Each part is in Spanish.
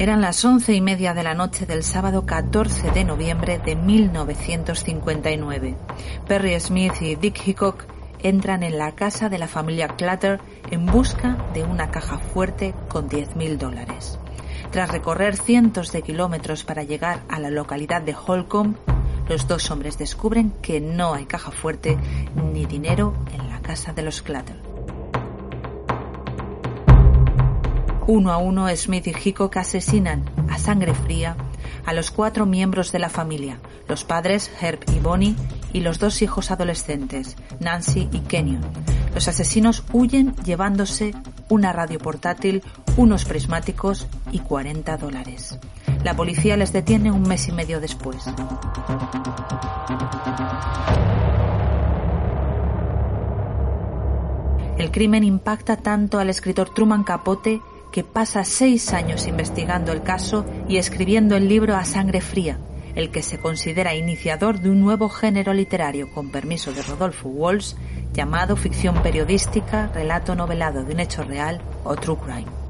Eran las once y media de la noche del sábado 14 de noviembre de 1959. Perry Smith y Dick Hickok entran en la casa de la familia Clutter en busca de una caja fuerte con 10.000 dólares. Tras recorrer cientos de kilómetros para llegar a la localidad de Holcomb, los dos hombres descubren que no hay caja fuerte ni dinero en la casa de los Clutter. Uno a uno, Smith y Hickok asesinan a sangre fría a los cuatro miembros de la familia, los padres Herb y Bonnie y los dos hijos adolescentes, Nancy y Kenyon. Los asesinos huyen llevándose una radio portátil, unos prismáticos y 40 dólares. La policía les detiene un mes y medio después. El crimen impacta tanto al escritor Truman Capote que pasa seis años investigando el caso y escribiendo el libro A Sangre Fría, el que se considera iniciador de un nuevo género literario, con permiso de Rodolfo Walsh, llamado ficción periodística, relato novelado de un hecho real o true crime.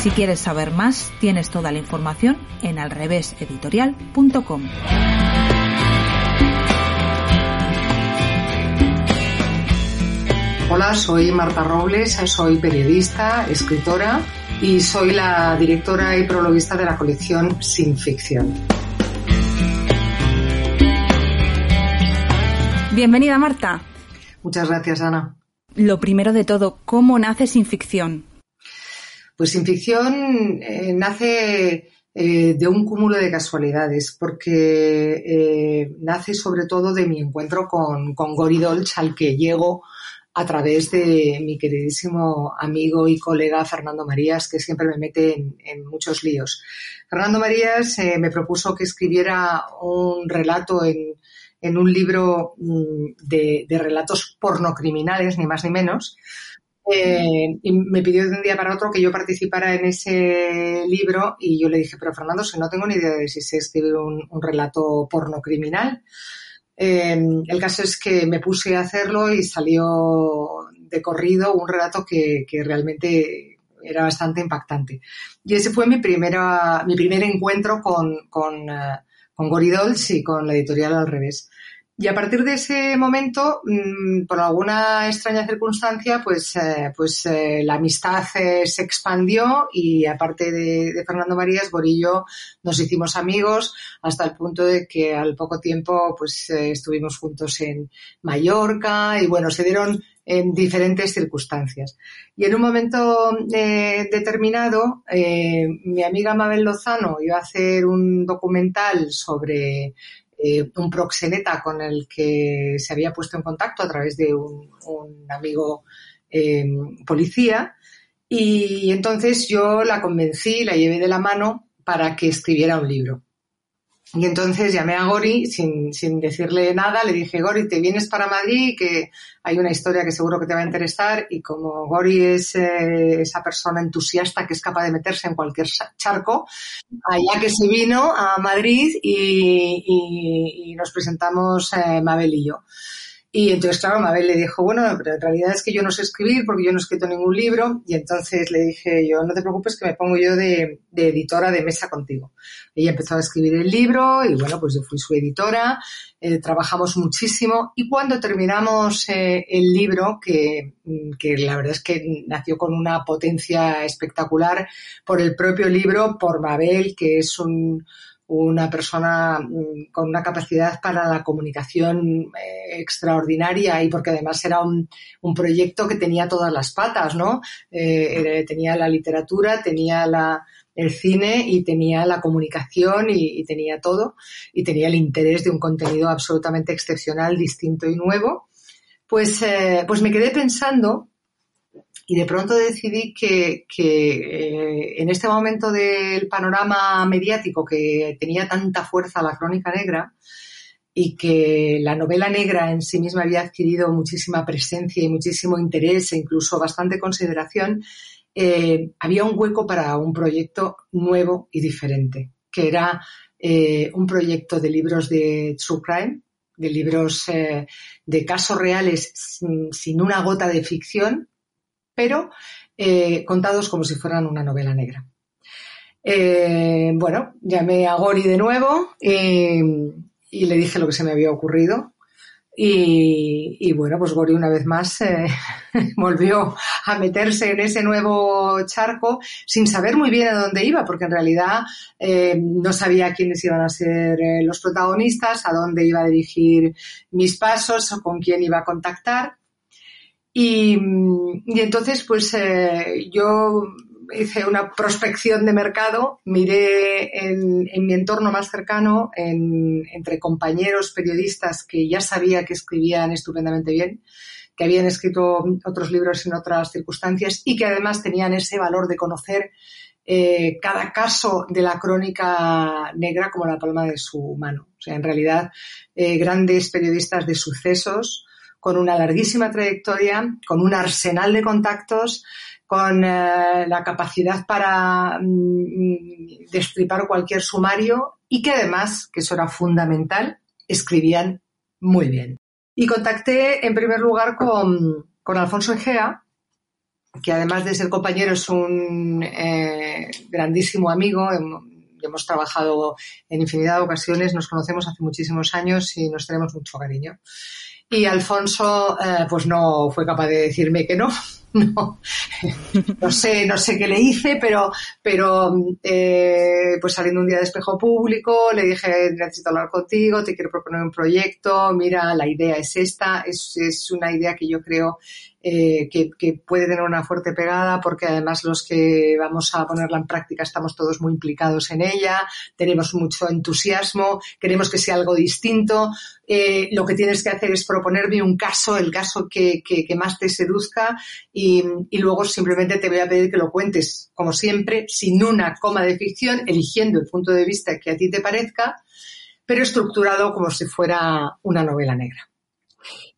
Si quieres saber más, tienes toda la información en alreveseditorial.com. Hola, soy Marta Robles, soy periodista, escritora y soy la directora y prologuista de la colección Sin Ficción. Bienvenida, Marta. Muchas gracias, Ana. Lo primero de todo, ¿cómo nace Sin Ficción? Pues sin ficción eh, nace eh, de un cúmulo de casualidades, porque eh, nace sobre todo de mi encuentro con, con Gori Dolch, al que llego a través de mi queridísimo amigo y colega Fernando Marías, que siempre me mete en, muchos líos. Fernando Marías me propuso que escribiera un relato en, en un libro mm, de, de relatos pornocriminales, ni más ni menos, eh, y me pidió de un día para otro que yo participara en ese libro y yo le dije, pero Fernando, si no tengo ni idea de si se escribe un, relato porno criminal. Eh, el caso es que me puse a hacerlo y salió de corrido un relato que, realmente era bastante impactante. Y ese fue mi, primera, mi primer encuentro con, con, uh, con Goridols y con la editorial al revés. Y a partir de ese momento, mm, por alguna extraña circunstancia, pues, eh, pues eh, la amistad eh, se expandió y aparte de, Fernando Marías, Borillo nos hicimos amigos hasta el punto de que al poco tiempo pues estuvimos juntos en Mallorca y bueno, se dieron en diferentes circunstancias. Y en un momento determinado, mi amiga Mabel Lozano iba a hacer un documental sobre eh, un proxeneta con el que se había puesto en contacto a través de un, amigo eh, policía. Y entonces yo la convencí, la llevé de la mano para que escribiera un libro. Y entonces llamé a Gori sin, sin, decirle nada, le dije, Gori, te vienes para Madrid, que hay una historia que seguro que te va a interesar y como Gori es eh, esa persona entusiasta que es capaz de meterse en cualquier charco, allá que se vino a Madrid y, nos presentamos eh, Mabel y yo. Y entonces, claro, Mabel le dijo, bueno, pero en realidad es que yo no sé escribir porque yo no he escrito ningún libro. Y entonces le dije yo, no te preocupes que me pongo yo de, editora de mesa contigo. Ella empezó a escribir el libro y bueno, pues yo fui su editora, eh, trabajamos muchísimo. Y cuando terminamos eh, el libro, que, que la verdad es que nació con una potencia espectacular por el propio libro, por Mabel, que es un una persona mm, con una capacidad para la comunicación eh, extraordinaria y porque además era un, proyecto que tenía todas las patas, ¿no? Eh, tenía la literatura, tenía la, el cine y tenía la comunicación y, tenía todo y tenía el interés de un contenido absolutamente excepcional, distinto y nuevo. Pues, eh, pues me quedé pensando y de pronto decidí que, eh, en este momento del panorama mediático que tenía tanta fuerza la crónica negra y que la novela negra en sí misma había adquirido muchísima presencia y muchísimo interés e incluso bastante consideración, eh, había un hueco para un proyecto nuevo y diferente, que era eh, un proyecto de libros de true crime, de libros de casos reales sin una gota de ficción, pero eh, contados como si fueran una novela negra. Eh, bueno, llamé a Gori de nuevo y le dije lo que se me había ocurrido. Y, bueno, pues Gori una vez más eh, volvió a meterse en ese nuevo charco sin saber muy bien a dónde iba, porque en realidad no sabía quiénes iban a ser los protagonistas, a dónde iba a dirigir mis pasos o con quién iba a contactar. Y, entonces, pues eh, yo hice una prospección de mercado, miré en, mi entorno más cercano, entre compañeros periodistas que ya sabía que escribían estupendamente bien, que habían escrito otros libros en otras circunstancias y que además tenían ese valor de conocer eh, cada caso de la crónica negra como la palma de su mano. O sea, en realidad, eh, grandes periodistas de sucesos, con una larguísima trayectoria, con un arsenal de contactos, con eh, la capacidad para mm, destripar cualquier sumario y que además, que eso era fundamental, escribían muy bien. Y contacté en primer lugar con, Alfonso Egea, que además de ser compañero es un eh, grandísimo amigo. Hemos trabajado en infinidad de ocasiones, nos conocemos hace muchísimos años y nos tenemos mucho cariño. Y Alfonso, eh, pues no fue capaz de decirme que no. No, sé, no sé qué le hice, pero, pero eh, pues saliendo un día de espejo público, le dije, necesito hablar contigo, te quiero proponer un proyecto, mira, la idea es esta, es, es una idea que yo creo eh, que, puede tener una fuerte pegada porque además los que vamos a ponerla en práctica estamos todos muy implicados en ella, tenemos mucho entusiasmo, queremos que sea algo distinto. Eh, lo que tienes que hacer es proponerme un caso, el caso que, más te seduzca y, y, luego simplemente te voy a pedir que lo cuentes, como siempre, sin una coma de ficción, eligiendo el punto de vista que a ti te parezca, pero estructurado como si fuera una novela negra.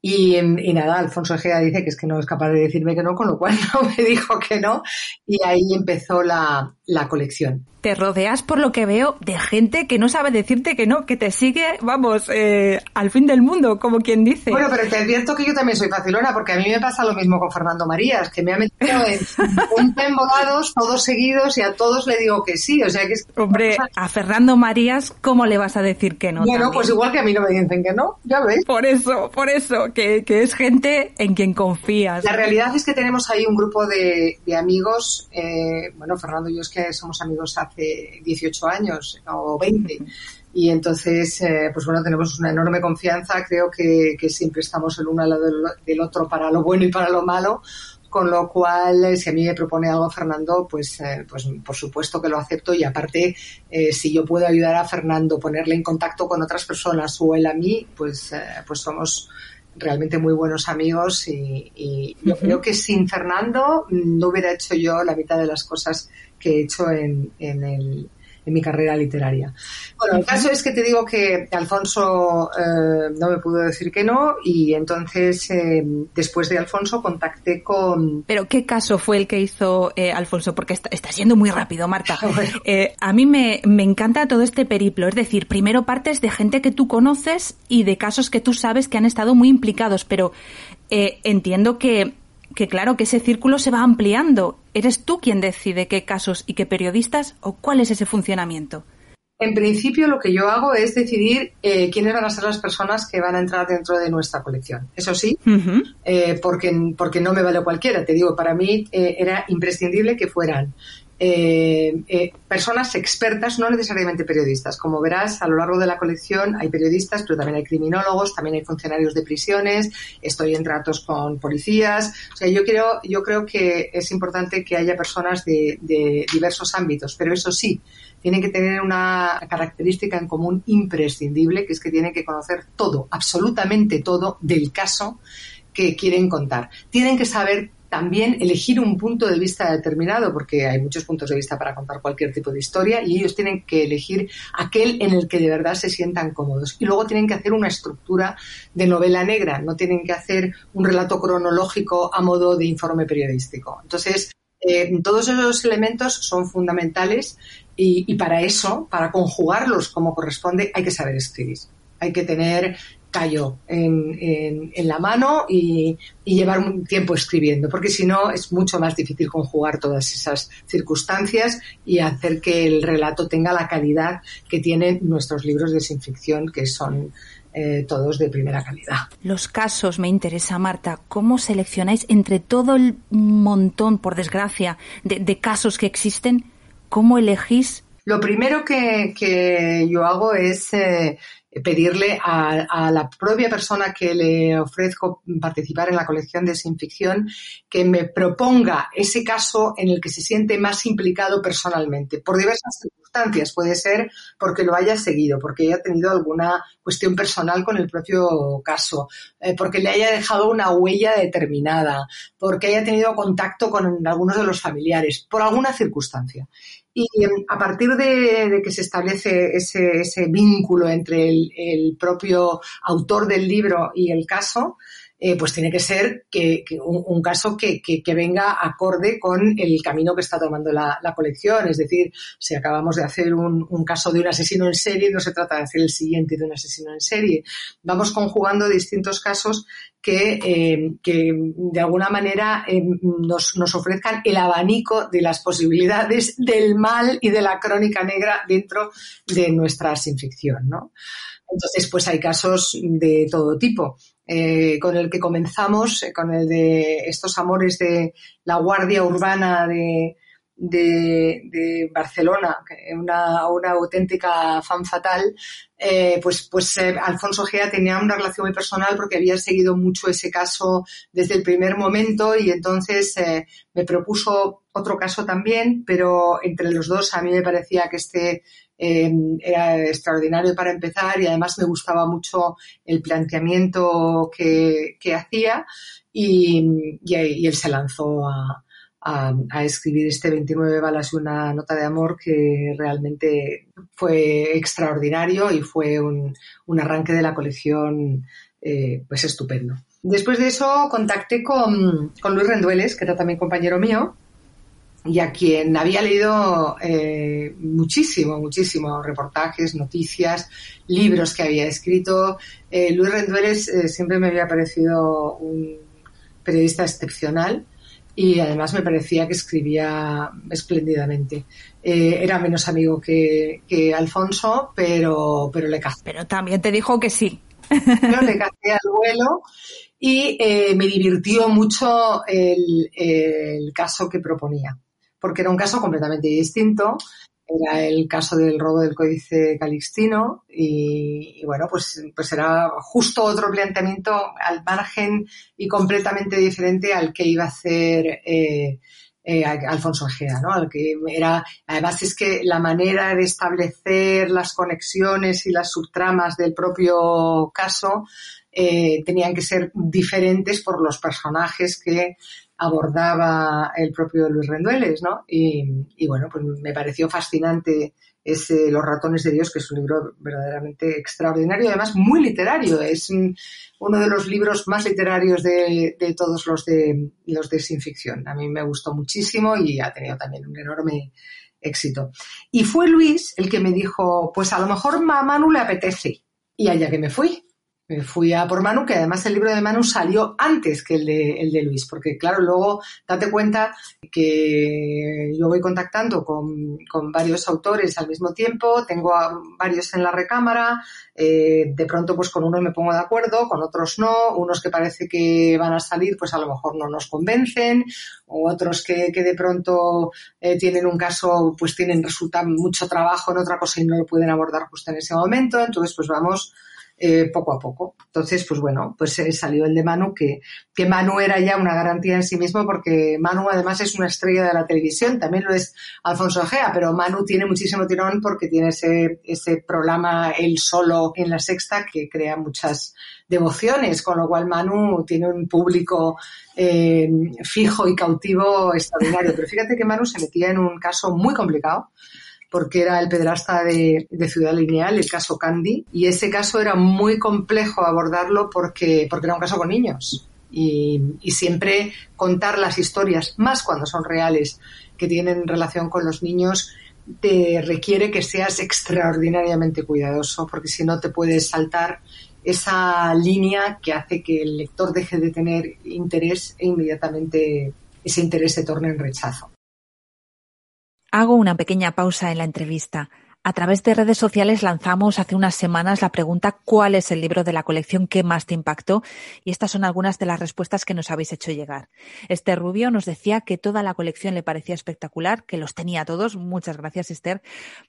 Y, nada, Alfonso Egea dice que es que no es capaz de decirme que no, con lo cual no me dijo que no. Y ahí empezó la, la colección te rodeas, por lo que veo, de gente que no sabe decirte que no, que te sigue, vamos, eh, al fin del mundo, como quien dice. Bueno, pero te advierto que yo también soy facilona, porque a mí me pasa lo mismo con Fernando Marías, que me ha metido en un temborados, todos seguidos, y a todos le digo que sí. O sea que Hombre, a Fernando Marías, ¿cómo le vas a decir que no? Bueno, pues igual que a mí no me dicen que no, ya ves. Por eso, por eso, que, que es gente en quien confías. La realidad es que tenemos ahí un grupo de, de amigos, eh, bueno, Fernando y yo es que somos amigos hace hace 18 años o 20. Y entonces, eh, pues bueno, tenemos una enorme confianza. Creo que, siempre estamos el uno al lado del otro para lo bueno y para lo malo. Con lo cual, eh, si a mí me propone algo Fernando, pues, eh, pues por supuesto que lo acepto. Y aparte, si yo puedo ayudar a Fernando, ponerle en contacto con otras personas o él a mí, pues, pues somos realmente muy buenos amigos y, yo creo que sin Fernando no hubiera hecho yo la mitad de las cosas que he hecho en, en, el, en mi carrera literaria. Bueno, el caso es que te digo que Alfonso eh, no me pudo decir que no y entonces eh, después de Alfonso contacté con... Pero ¿qué caso fue el que hizo eh, Alfonso? Porque está, está, siendo muy rápido, Marta. a mí me, me encanta todo este periplo, es decir, primero partes de gente que tú conoces y de casos que tú sabes que han estado muy implicados, pero entiendo que que claro, que ese círculo se va ampliando. ¿Eres tú quien decide qué casos y qué periodistas o cuál es ese funcionamiento? En principio lo que yo hago es decidir eh, quiénes van a ser las personas que van a entrar dentro de nuestra colección. Eso sí, eh, porque, porque no me vale cualquiera. Te digo, para mí eh, era imprescindible que fueran eh, eh, personas expertas, no necesariamente periodistas. Como verás, a lo largo de la colección hay periodistas, pero también hay criminólogos, también hay funcionarios de prisiones, estoy en tratos con policías. O sea, yo creo, yo creo que es importante que haya personas de, de diversos ámbitos, pero eso sí, tienen que tener una característica en común imprescindible, que es que tienen que conocer todo, absolutamente todo del caso que quieren contar. Tienen que saber también elegir un punto de vista determinado, porque hay muchos puntos de vista para contar cualquier tipo de historia y ellos tienen que elegir aquel en el que de verdad se sientan cómodos. Y luego tienen que hacer una estructura de novela negra, no tienen que hacer un relato cronológico a modo de informe periodístico. Entonces, eh, todos esos elementos son fundamentales y, y para eso, para conjugarlos como corresponde, hay que saber escribir hay que tener callo en, en, la mano y, llevar un tiempo escribiendo, porque si no es mucho más difícil conjugar todas esas circunstancias y hacer que el relato tenga la calidad que tienen nuestros libros de sin ficción, que son eh, todos de primera calidad. Los casos me interesa, Marta. ¿Cómo seleccionáis entre todo el montón, por desgracia, de, casos que existen? ¿Cómo elegís? Lo primero que, que yo hago es eh, pedirle a, la propia persona que le ofrezco participar en la colección de sin ficción que me proponga ese caso en el que se siente más implicado personalmente, por diversas circunstancias. Puede ser porque lo haya seguido, porque haya tenido alguna cuestión personal con el propio caso, eh, porque le haya dejado una huella determinada, porque haya tenido contacto con algunos de los familiares, por alguna circunstancia. Y em, a partir de, que se establece ese, vínculo entre el, propio autor del libro y el caso, eh, pues tiene que ser que, un, caso que, venga acorde con el camino que está tomando la, colección. Es decir, si acabamos de hacer un, caso de un asesino en serie, no se trata de hacer el siguiente de un asesino en serie. Vamos conjugando distintos casos que, eh, de alguna manera eh, nos, nos ofrezcan el abanico de las posibilidades del mal y de la crónica negra dentro de nuestra sin ficción, ¿no? Entonces, pues hay casos de todo tipo. Eh, con el que comenzamos, eh, con el de estos amores de la Guardia Urbana de, Barcelona, una, una auténtica fan fatal, eh, pues, pues Alfonso Gea tenía una relación muy personal porque había seguido mucho ese caso desde el primer momento y entonces me propuso otro caso también, pero entre los dos a mí me parecía que este Em, era extraordinario para empezar y además me gustaba mucho el planteamiento que, hacía y, él se lanzó a, escribir este 29 balas y una nota de amor que realmente fue extraordinario y fue un, arranque de la colección eh, pues estupendo. Después de eso contacté con, con Luis Rendueles, que era también compañero mío, y a quien había leído eh, muchísimo, muchísimo reportajes, noticias, libros que había escrito. Eh, Luis Rendueles eh, siempre me había parecido un periodista excepcional y además me parecía que escribía espléndidamente. era menos amigo que, que, Alfonso, pero, pero le cazé. Pero también te dijo que sí. Le cazé al vuelo y me divirtió mucho el, el caso que proponía porque era un caso completamente distinto. Era el caso del robo del códice calixtino y, bueno, pues, pues era justo otro planteamiento al margen y completamente diferente al que iba a hacer eh, eh, Alfonso Egea, ¿no? Al que era, además es que la manera de establecer las conexiones y las subtramas del propio caso eh, tenían que ser diferentes por los personajes que abordaba el propio Luis Rendueles, ¿no? Y, bueno, pues me pareció fascinante es eh, Los ratones de Dios, que es un libro verdaderamente extraordinario además muy literario. Es uno de los libros más literarios de, todos los de, los de sin ficción. A mí me gustó muchísimo y ha tenido también un enorme éxito. Y fue Luis el que me dijo, pues a lo mejor a Manu le apetece. Y allá que me fui fui a por Manu, que además el libro de Manu salió antes que el de, el de Luis, porque claro, luego date cuenta que yo voy contactando con, varios autores al mismo tiempo, tengo varios en la recámara, eh, de pronto pues con unos me pongo de acuerdo, con otros no, unos que parece que van a salir pues a lo mejor no nos convencen, o otros que, de pronto eh, tienen un caso pues tienen, resulta mucho trabajo en otra cosa y no lo pueden abordar justo en ese momento, entonces pues vamos eh, poco a poco. Entonces, pues bueno, pues eh, salió el de Manu, que, que Manu era ya una garantía en sí mismo, porque Manu además es una estrella de la televisión, también lo es Alfonso Gea, pero Manu tiene muchísimo tirón porque tiene ese, ese programa él solo en la sexta que crea muchas devociones, con lo cual Manu tiene un público eh, fijo y cautivo extraordinario. Pero fíjate que Manu se metía en un caso muy complicado porque era el pedrasta de, Ciudad Lineal, el caso Candy, y ese caso era muy complejo abordarlo porque, porque era un caso con niños. Y, siempre contar las historias, más cuando son reales, que tienen relación con los niños, te requiere que seas extraordinariamente cuidadoso, porque si no te puedes saltar esa línea que hace que el lector deje de tener interés e inmediatamente ese interés se torne en rechazo. Hago una pequeña pausa en la entrevista. A través de redes sociales lanzamos hace unas semanas la pregunta ¿cuál es el libro de la colección que más te impactó? Y estas son algunas de las respuestas que nos habéis hecho llegar. Esther Rubio nos decía que toda la colección le parecía espectacular, que los tenía todos, muchas gracias Esther,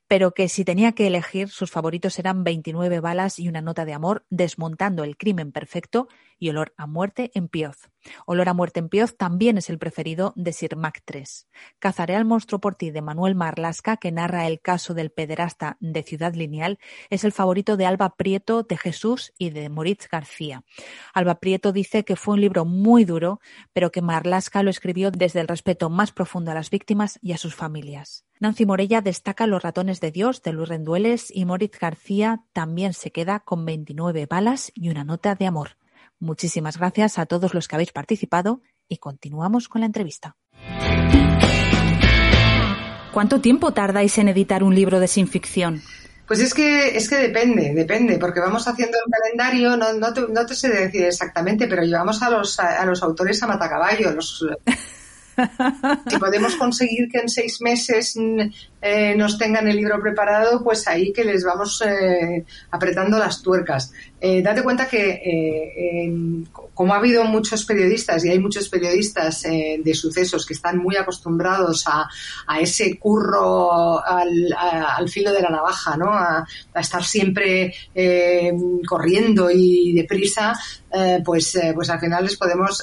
pero que si tenía que elegir sus favoritos eran 29 balas y una nota de amor, desmontando el crimen perfecto y Olor a muerte en Pioz. Olor a muerte en Pioz también es el preferido de Sir Mac 3. Cazaré al monstruo por ti de Manuel Marlasca, que narra el caso del pederasta de Ciudad Lineal, es el favorito de Alba Prieto, de Jesús y de Moritz García. Alba Prieto dice que fue un libro muy duro, pero que Marlasca lo escribió desde el respeto más profundo a las víctimas y a sus familias. Nancy Morella destaca Los ratones de Dios de Luis Rendueles y Moritz García también se queda con 29 balas y una nota de amor. Muchísimas gracias a todos los que habéis participado y continuamos con la entrevista. ¿Cuánto tiempo tardáis en editar un libro de sin ficción? Pues es que, es que depende, depende, porque vamos haciendo el calendario, no, no, te, no te sé decir exactamente, pero llevamos a los, a, los autores a matacaballo. Los, si podemos conseguir que en seis meses eh, nos tengan el libro preparado, pues ahí que les vamos eh, apretando las tuercas. Eh, date cuenta que como ha habido muchos periodistas y hay muchos periodistas de sucesos que están muy acostumbrados a, ese curro al, filo de la navaja, ¿no? a, estar siempre corriendo y deprisa, pues, pues al final les podemos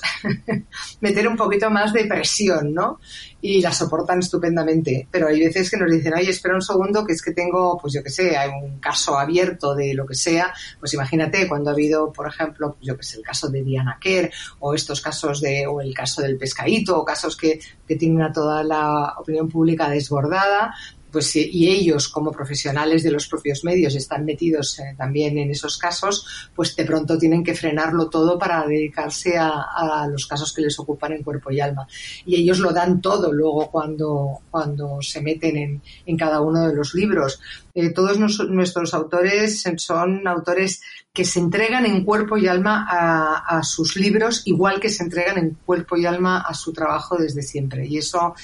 meter un poquito más de presión, ¿no? Y la soportan estupendamente. Pero hay veces que nos dicen, ay, espera un segundo, que es que tengo, pues yo que sé, hay un caso abierto de lo que sea. Pues imagínate cuando ha habido, por ejemplo, pues yo que sé, el caso de Diana Kerr, o estos casos de, o el caso del pescadito, o casos que, que tienen a toda la opinión pública desbordada, pues y ellos como profesionales de los propios medios están metidos eh, también en esos casos, pues de pronto tienen que frenarlo todo para dedicarse a, los casos que les ocupan en cuerpo y alma. Y ellos lo dan todo luego cuando, cuando se meten en, en cada uno de los libros. Eh, todos nuestros autores son autores que se entregan en cuerpo y alma a, sus libros, igual que se entregan en cuerpo y alma a su trabajo desde siempre. Y eso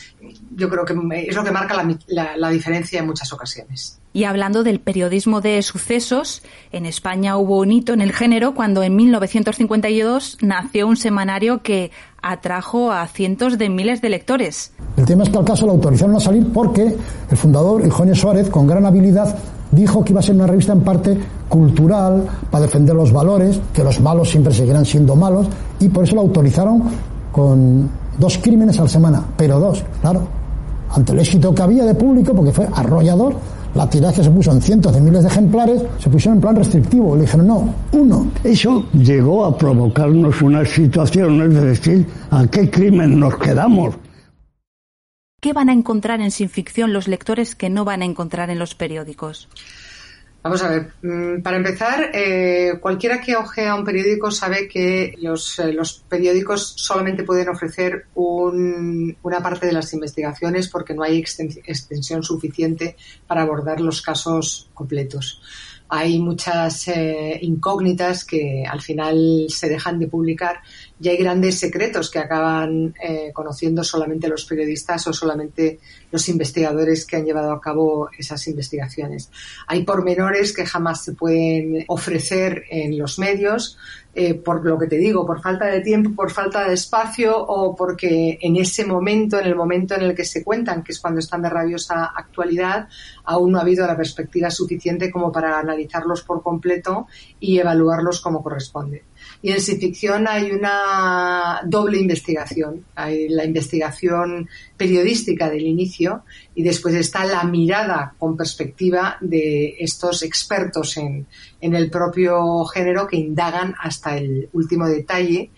yo creo que es lo que marca la, la diferencia en muchas ocasiones. Y hablando del periodismo de sucesos, en España hubo un hito en el género cuando en 1952 nació un semanario que atrajo a cientos de miles de lectores. El tema es que al caso lo autorizaron a salir porque el fundador, Eugenio Suárez, con gran habilidad, dijo que iba a ser una revista en parte cultural, para defender los valores, que los malos siempre seguirán siendo malos, y por eso lo autorizaron con dos crímenes a la semana, pero dos, claro, ante el éxito que había de público, porque fue arrollador, la tiraje se puso en cientos de miles de ejemplares, se pusieron en plan restrictivo. Le dijeron, no, uno. Eso llegó a provocarnos una situación, es decir, ¿a qué crimen nos quedamos? ¿Qué van a encontrar en sin ficción los lectores que no van a encontrar en los periódicos? Vamos a ver, mm, para empezar, eh, cualquiera que ojea un periódico sabe que los, eh, periódicos solamente pueden ofrecer una parte de las investigaciones porque no hay extensión suficiente para abordar los casos completos hay muchas eh, incógnitas que al final se dejan de publicar y hay grandes secretos que acaban eh, conociendo solamente los periodistas o solamente los investigadores que han llevado a cabo esas investigaciones. Hay pormenores que jamás se pueden ofrecer en los medios, eh, por lo que te digo, por falta de tiempo, por falta de espacio o porque en ese momento, en el momento en el que se cuentan, que es cuando están de rabiosa actualidad, aún no ha habido la perspectiva suficiente como para analizarlos por completo y evaluarlos como corresponde. Y en sin ficción hay una doble investigación. Hay la investigación periodística del inicio y después está la mirada con perspectiva de estos expertos en, en el propio género que indagan hasta el último detalle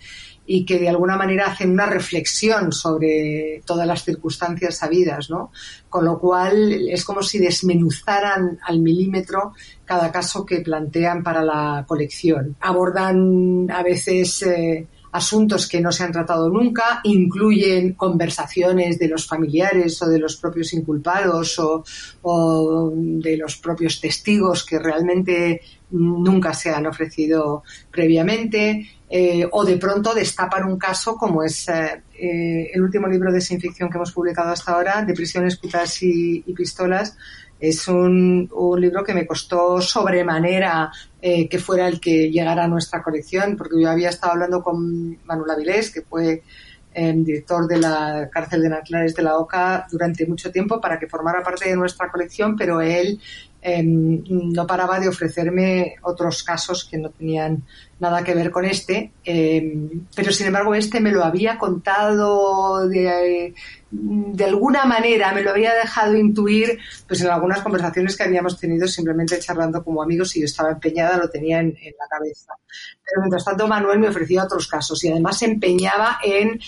y que de alguna manera hacen una reflexión sobre todas las circunstancias sabidas, ¿no? Con lo cual es como si desmenuzaran al milímetro cada caso que plantean para la colección. Abordan a veces eh, asuntos que no se han tratado nunca, incluyen conversaciones de los familiares o de los propios inculpados o, o de los propios testigos que realmente nunca se han ofrecido previamente, eh, o de pronto destapan un caso como es eh, eh, el último libro de sin ficción que hemos publicado hasta ahora, de prisiones, putas y, pistolas. Es un, libro que me costó sobremanera que fuera el que llegara a nuestra colección, porque yo había estado hablando con Manuel Avilés, que fue director de la cárcel de Natlares de la OCA durante mucho tiempo para que formara parte de nuestra colección, pero él em, no paraba de ofrecerme otros casos que no tenían nada que ver con este, em, pero sin embargo este me lo había contado de, de, alguna manera, me lo había dejado intuir pues en algunas conversaciones que habíamos tenido simplemente charlando como amigos y yo estaba empeñada, lo tenía en, la cabeza. Pero mientras tanto Manuel me ofrecía otros casos y además se empeñaba en,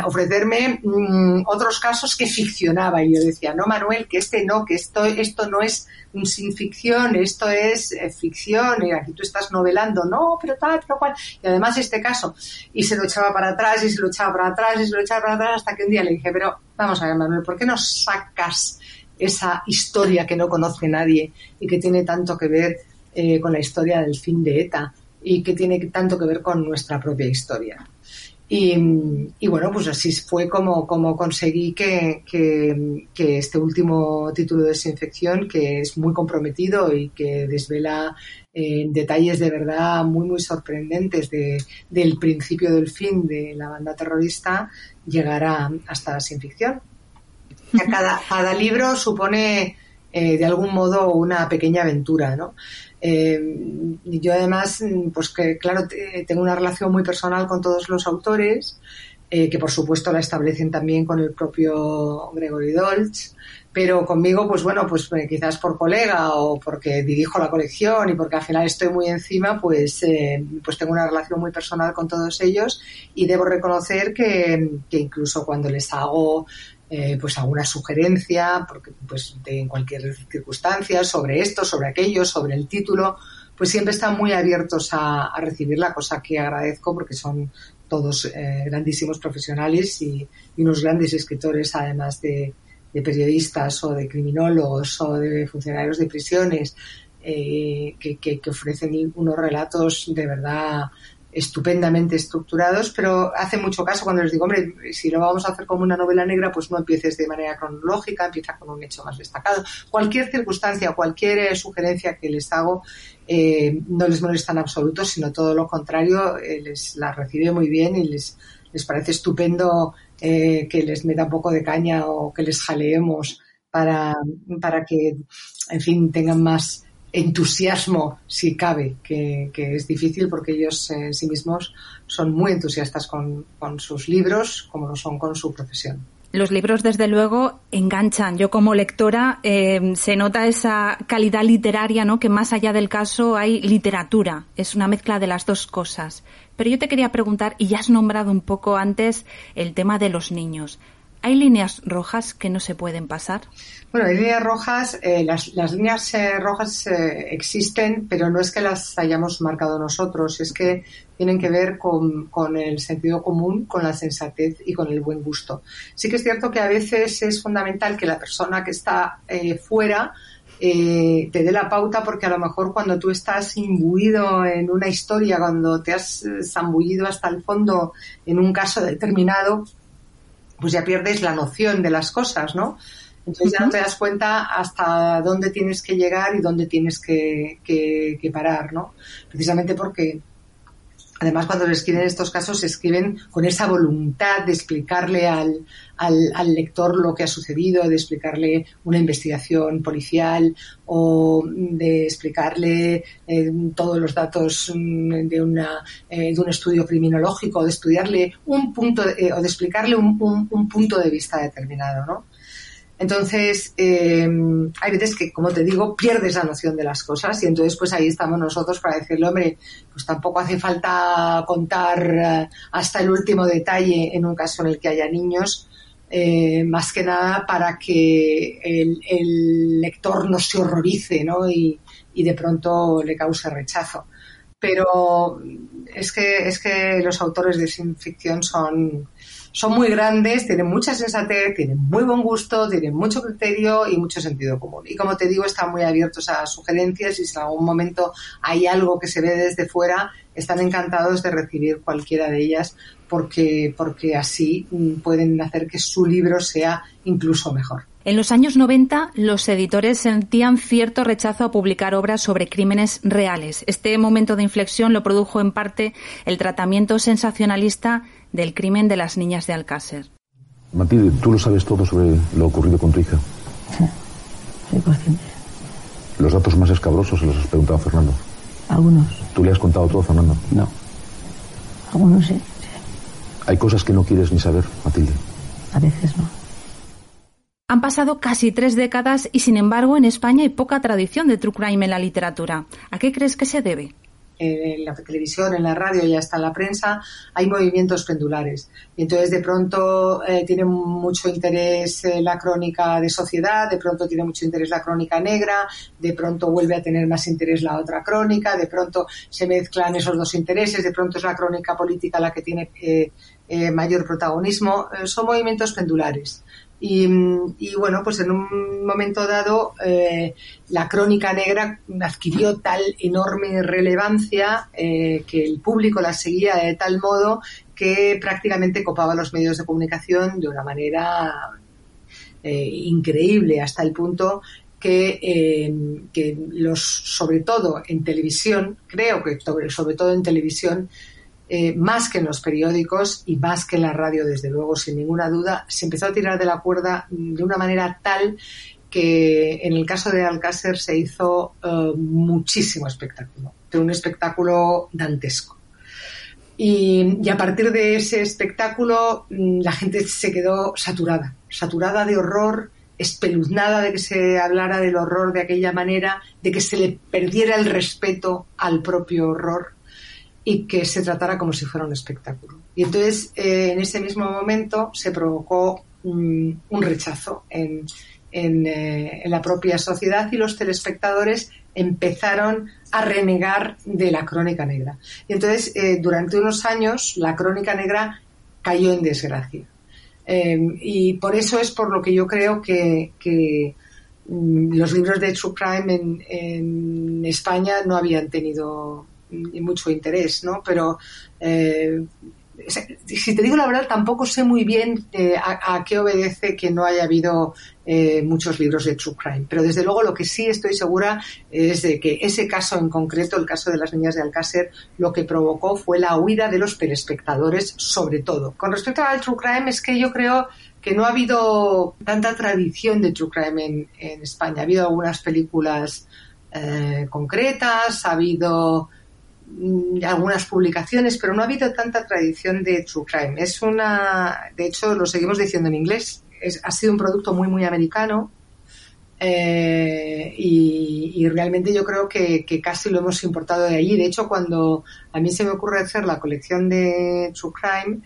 ofrecerme mm, otros casos que ficcionaba y yo decía, no Manuel, que este no, que esto, esto no es sin ficción, esto es eh, ficción, y aquí tú estás novelando, no, pero tal, pero cual. Y además este caso, y se lo echaba para atrás, y se lo echaba para atrás, y se lo echaba para atrás, hasta que un día le dije, pero vamos a ver, Manuel, ¿por qué no sacas esa historia que no conoce nadie y que tiene tanto que ver eh, con la historia del fin de ETA y que tiene tanto que ver con nuestra propia historia? Y, bueno, pues así fue como, como conseguí que, este último título de desinfección, que es muy comprometido y que desvela eh, detalles de verdad muy, muy sorprendentes de, del principio del fin de la banda terrorista, llegara hasta la sin ficción. Cada, cada libro supone eh, de algún modo una pequeña aventura, ¿no? Eh, yo además, pues que claro, tengo una relación muy personal con todos los autores, eh, que por supuesto la establecen también con el propio Gregory Dolch, pero conmigo, pues bueno, pues eh, quizás por colega o porque dirijo la colección y porque al final estoy muy encima, pues, pues tengo una relación muy personal con todos ellos y debo reconocer que, incluso cuando les hago eh, pues alguna sugerencia, porque pues en cualquier circunstancia, sobre esto, sobre aquello, sobre el título, pues siempre están muy abiertos a, recibir la cosa que agradezco porque son todos eh, grandísimos profesionales y, unos grandes escritores, además de, periodistas o de criminólogos o de funcionarios de prisiones, eh, que, que, ofrecen unos relatos de verdad estupendamente estructurados, pero hace mucho caso cuando les digo, hombre, si lo vamos a hacer como una novela negra, pues no empieces de manera cronológica, empieza con un hecho más destacado. Cualquier circunstancia, cualquier eh, sugerencia que les hago eh, no les molesta en absoluto, sino todo lo contrario, eh, les la recibe muy bien y les, les parece estupendo que les meta un poco de caña o que les jaleemos para, para que, en fin, tengan más entusiasmo, si cabe, que, es difícil porque ellos en sí mismos son muy entusiastas con, sus libros como lo son con su profesión. Los libros, desde luego, enganchan. Yo como lectora eh, se nota esa calidad literaria, ¿no? Que más allá del caso hay literatura. Es una mezcla de las dos cosas. Pero yo te quería preguntar, y ya has nombrado un poco antes el tema de los niños. ¿Hay líneas rojas que no se pueden pasar? Bueno, hay líneas rojas, eh, las, líneas eh, rojas eh, existen, pero no es que las hayamos marcado nosotros, es que tienen que ver con, el sentido común, con la sensatez y con el buen gusto. Sí que es cierto que a veces es fundamental que la persona que está fuera te dé la pauta porque a lo mejor cuando tú estás imbuido en una historia, cuando te has zambullido hasta el fondo en un caso determinado, pues ya pierdes la noción de las cosas, ¿no? Entonces ya no te das cuenta hasta dónde tienes que llegar y dónde tienes que, que, parar, ¿no? Precisamente porque Además, cuando se escriben estos casos, se escriben con esa voluntad de explicarle al, al, lector lo que ha sucedido, de explicarle una investigación policial o de explicarle eh, todos los datos mm, de, una, eh, de un estudio criminológico, de estudiarle un punto eh, o de explicarle un, un, punto de vista determinado, ¿no? Entonces, eh, hay veces que, como te digo, pierdes la noción de las cosas y entonces pues ahí estamos nosotros para decirle, hombre, pues tampoco hace falta contar eh, hasta el último detalle en un caso en el que haya niños, eh, más que nada para que el, lector no se horrorice ¿no? Y, y de pronto le cause rechazo. Pero es que, es que los autores de ciencia ficción son, son muy grandes, tienen mucha sensatez, tienen muy buen gusto, tienen mucho criterio y mucho sentido común. Y como te digo, están muy abiertos a sugerencias y si en algún momento hay algo que se ve desde fuera, están encantados de recibir cualquiera de ellas porque, porque así mm, pueden hacer que su libro sea incluso mejor. En los años 90, los editores sentían cierto rechazo a publicar obras sobre crímenes reales. Este momento de inflexión lo produjo en parte el tratamiento sensacionalista del crimen de las niñas de Alcácer. Matilde, tú lo sabes todo sobre lo ocurrido con tu hija. Sí, soy consciente. ¿Los datos más escabrosos se los has preguntado a Fernando? Algunos. ¿Tú le has contado todo, Fernando? No. Algunos sí, sí. Hay cosas que no quieres ni saber, Matilde. A veces no. Han pasado casi tres décadas y, sin embargo, en España hay poca tradición de true crime en la literatura. ¿A qué crees que se debe? en la televisión, en la radio y hasta en la prensa, hay movimientos pendulares. Y entonces de pronto eh, tiene mucho interés eh, la crónica de sociedad, de pronto tiene mucho interés la crónica negra, de pronto vuelve a tener más interés la otra crónica, de pronto se mezclan esos dos intereses, de pronto es la crónica política la que tiene eh, mayor protagonismo. son movimientos pendulares. Y, bueno, pues en un momento dado eh, la crónica negra adquirió tal enorme relevancia eh, que el público la seguía de tal modo que prácticamente copaba los medios de comunicación de una manera eh, increíble hasta el punto que, que los, sobre todo en televisión, creo que sobre todo en televisión, eh, más que en los periódicos y más que en la radio, desde luego, sin ninguna duda, se empezó a tirar de la cuerda de una manera tal que en el caso de Alcácer se hizo eh, muchísimo espectáculo, de un espectáculo dantesco. Y, y, a partir de ese espectáculo mm, la gente se quedó saturada, saturada de horror, espeluznada de que se hablara del horror de aquella manera, de que se le perdiera el respeto al propio horror y que se tratara como si fuera un espectáculo. Y entonces, eh, en ese mismo momento, se provocó un, rechazo en, eh, en, la propia sociedad y los telespectadores empezaron a renegar de la crónica negra. Y entonces, eh, durante unos años, la crónica negra cayó en desgracia. y por eso es por lo que yo creo que, que mm, los libros de True Crime en, en España no habían tenido y mucho interés, ¿no? Pero eh, si te digo la verdad, tampoco sé muy bien eh, a, qué obedece que no haya habido eh, muchos libros de True Crime. Pero desde luego lo que sí estoy segura es de que ese caso en concreto, el caso de las niñas de Alcácer, lo que provocó fue la huida de los telespectadores, sobre todo. Con respecto al True Crime, es que yo creo que no ha habido tanta tradición de True Crime en, en España. Ha habido algunas películas concretas, ha habido algunas publicaciones, pero no ha habido tanta tradición de true crime. Es una, de hecho, lo seguimos diciendo en inglés. Es, ha sido un producto muy, muy americano. Eh, y, realmente yo creo que, casi lo hemos importado de allí. De hecho, cuando a mí se me ocurre hacer la colección de True Crime,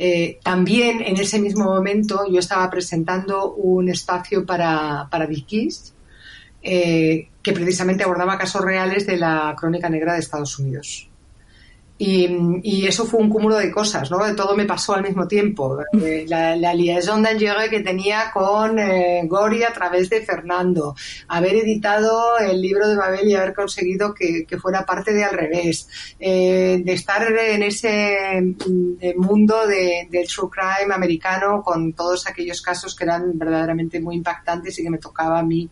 Eh, también en ese mismo momento yo estaba presentando un espacio para, para eh, que precisamente abordaba casos reales de la crónica negra de Estados Unidos. Y, eso fue un cúmulo de cosas, ¿no? De todo me pasó al mismo tiempo. Eh, la, la liaison d'Angere que tenía con eh, Gori a través de Fernando, haber editado el libro de Babel y haber conseguido que, fuera parte de al revés, eh, de estar en ese mm, mundo del true crime americano con todos aquellos casos que eran verdaderamente muy impactantes y que me tocaba a mí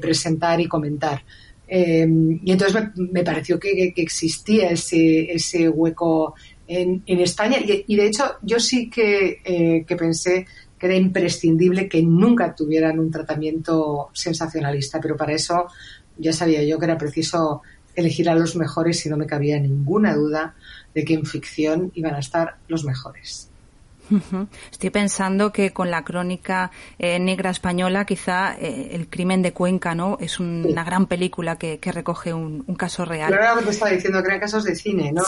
presentar y comentar. Eh, y entonces me, pareció que, existía ese, ese hueco en, España y, de hecho yo sí eh, que, pensé que era imprescindible que nunca tuvieran un tratamiento sensacionalista, pero para eso ya sabía yo que era preciso elegir a los mejores y no me cabía ninguna duda de que en ficción iban a estar los mejores. Estoy pensando que con la crónica eh, negra española, quizá eh, El crimen de Cuenca, ¿no? Es una gran película que, recoge un, caso real. Claro, que te estaba diciendo que eran casos de cine, ¿no?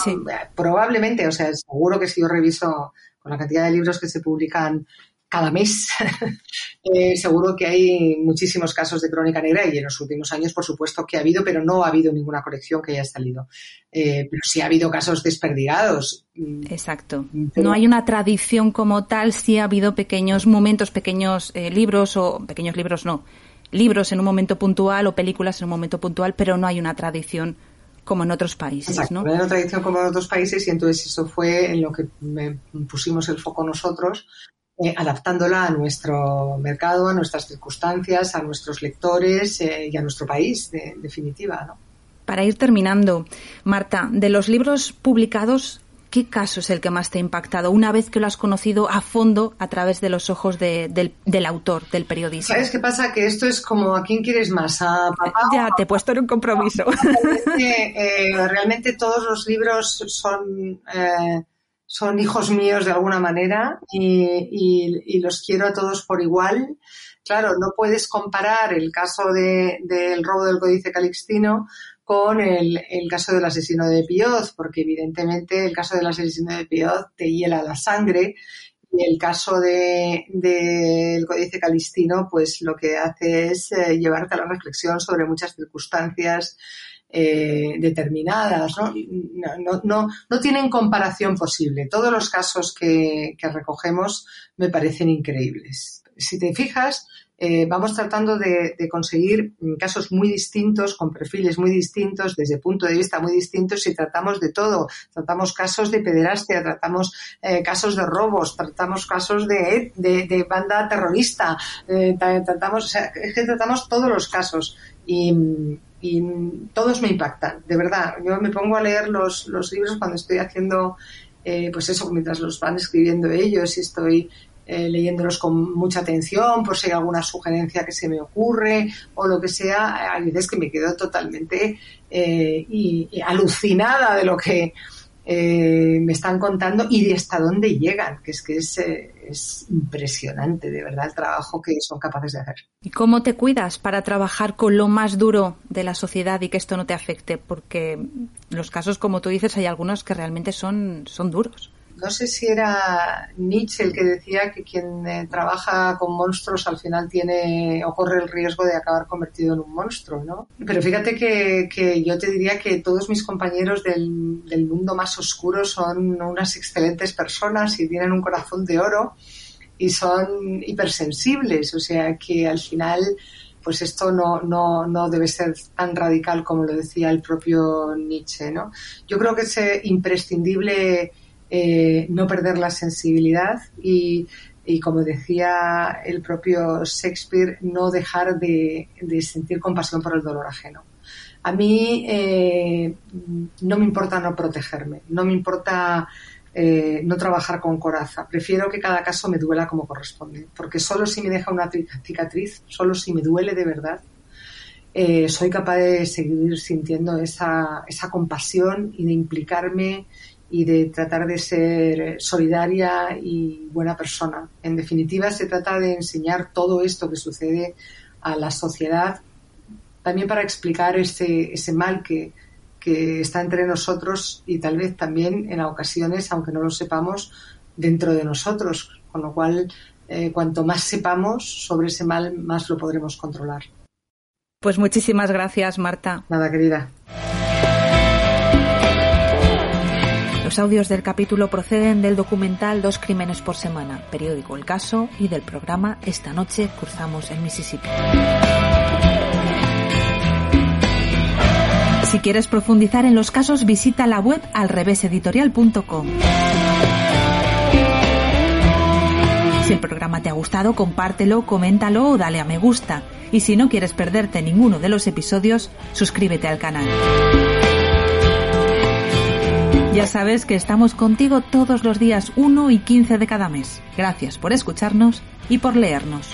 Probablemente, o sea, seguro que si yo reviso con la cantidad de libros que se publican cada mes. Eh, seguro que hay muchísimos casos de crónica negra y en los últimos años, por supuesto, que ha habido, pero no ha habido ninguna colección que haya salido. Eh, pero sí ha habido casos desperdigados. Mm. Exacto. No hay una tradición como tal, sí ha habido pequeños momentos, pequeños eh, libros o pequeños libros no, libros en un momento puntual o películas en un momento puntual, pero no hay una tradición como en otros países, ¿no? No hay una tradición como en otros países y entonces eso fue en lo que pusimos el foco nosotros eh, adaptándola a nuestro mercado, a nuestras circunstancias, a nuestros lectores eh, y a nuestro país, de, definitiva. ¿no? Para ir terminando, Marta, de los libros publicados, ¿qué caso es el que más te ha impactado una vez que lo has conocido a fondo a través de los ojos del, autor, del periodista? ¿Sabes qué pasa? Que esto es como a quién quieres más, a papá. Ya, te he puesto en un compromiso. Realmente, eh, realmente todos los libros son son hijos míos de alguna manera y, los quiero a todos por igual. Claro, no puedes comparar el caso del robo del códice calixtino con el, caso del asesino de Pioz, porque evidentemente el caso del asesino de Pioz te hiela la sangre y el caso del códice calixtino pues lo que hace es eh, llevarte a la reflexión sobre muchas circunstancias eh, determinadas, ¿no? No, no, tienen comparación posible. Todos los casos que, recogemos me parecen increíbles. Si te fijas, eh, vamos tratando de, conseguir casos muy distintos, con perfiles muy distintos, desde punto de vista muy distintos y tratamos de todo. Tratamos casos de pederastia, tratamos eh, casos de robos, tratamos casos de, banda terrorista, tratamos, es que tratamos todos los casos. Y, y todos me impactan, de verdad. Yo me pongo a leer los, los libros cuando estoy haciendo, eh, pues eso, mientras los van escribiendo ellos y estoy eh, leyéndolos con mucha atención por si hay alguna sugerencia que se me ocurre o lo que sea. Hay veces que me quedo totalmente eh, y, alucinada de lo que eh, me están contando y de hasta dónde llegan, que es que es, eh, es, impresionante, de verdad, el trabajo que son capaces de hacer. ¿Y cómo te cuidas para trabajar con lo más duro de la sociedad y que esto no te afecte? Porque los casos, como tú dices, hay algunos que realmente son, son duros no sé si era Nietzsche el que decía que quien eh, trabaja con monstruos al final tiene o corre el riesgo de acabar convertido en un monstruo, ¿no? Pero fíjate que, yo te diría que todos mis compañeros del, del, mundo más oscuro son unas excelentes personas y tienen un corazón de oro y son hipersensibles, o sea que al final pues esto no, no, no debe ser tan radical como lo decía el propio Nietzsche, ¿no? Yo creo que es imprescindible eh, no perder la sensibilidad y, como decía el propio Shakespeare, no dejar de, sentir compasión por el dolor ajeno. A mí eh, no me importa no protegerme, no me importa eh, no trabajar con coraza. Prefiero que cada caso me duela como corresponde, porque solo si me deja una cicatriz, solo si me duele de verdad, soy capaz de seguir sintiendo esa, esa compasión y de implicarme y de tratar de ser solidaria y buena persona. En definitiva, se trata de enseñar todo esto que sucede a la sociedad, también para explicar ese, ese mal que, que está entre nosotros y tal vez también en ocasiones, aunque no lo sepamos, dentro de nosotros, con lo cual eh, cuanto más sepamos sobre ese mal, más lo podremos controlar. Pues muchísimas gracias, Marta. Nada, querida. Los audios del capítulo proceden del documental Dos Crímenes por Semana, periódico El Caso y del programa Esta Noche Cruzamos el Mississippi. Si quieres profundizar en los casos, visita la web alreveseditorial.com. Si el programa te ha gustado, compártelo, coméntalo o dale a me gusta. Y si no quieres perderte ninguno de los episodios, suscríbete al canal. Ya sabes que estamos contigo todos los días 1 y 15 de cada mes. Gracias por escucharnos y por leernos.